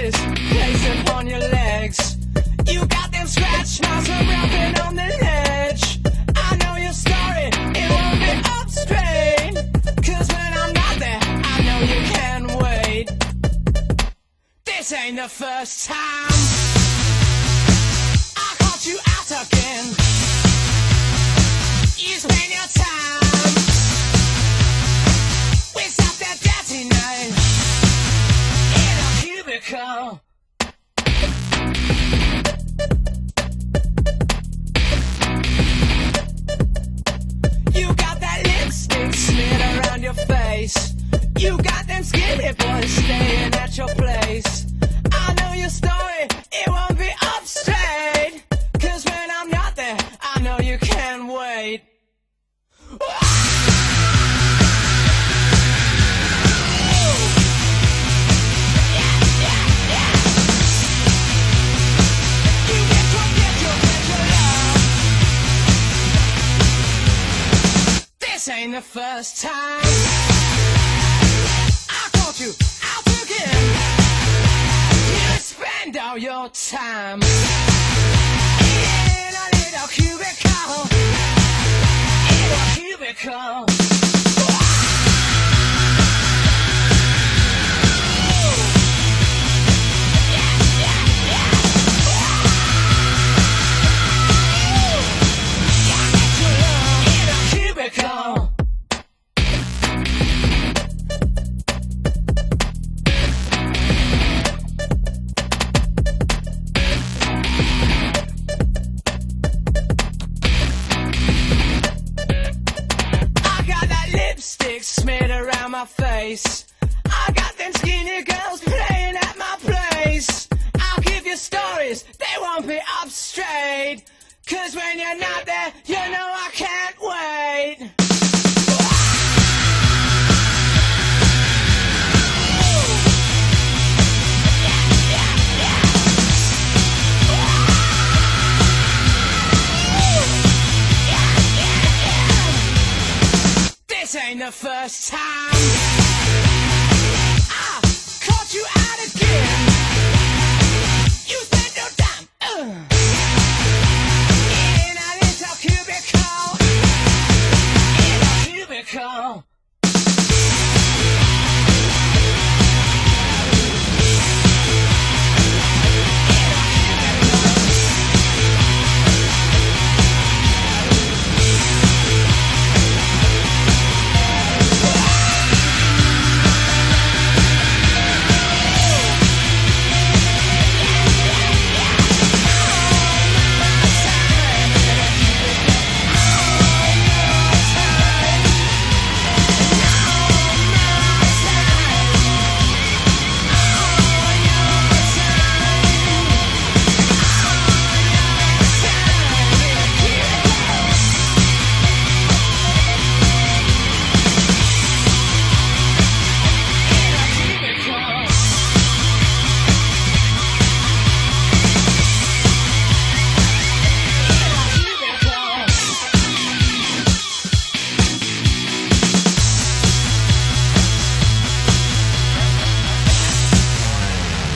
bruises placed upon your legs. You got them scratch marks from rapping on the ledge. I know your story, it won't be up straight. Cause when I'm not there, I know you can wait. This ain't the first time I caught you out again. You You got that lipstick smeared around your face. You got them skinny boys staying at your place. Ain't the first time I caught you out again. You spend all your time in a little cubicle. In a cubicle. In that lipstick smeared around my face. I got them skinny girls playing at my place. I'll give you stories, they won't be up straight. Cause when you're not there, you know I can't wait. Ain't the first time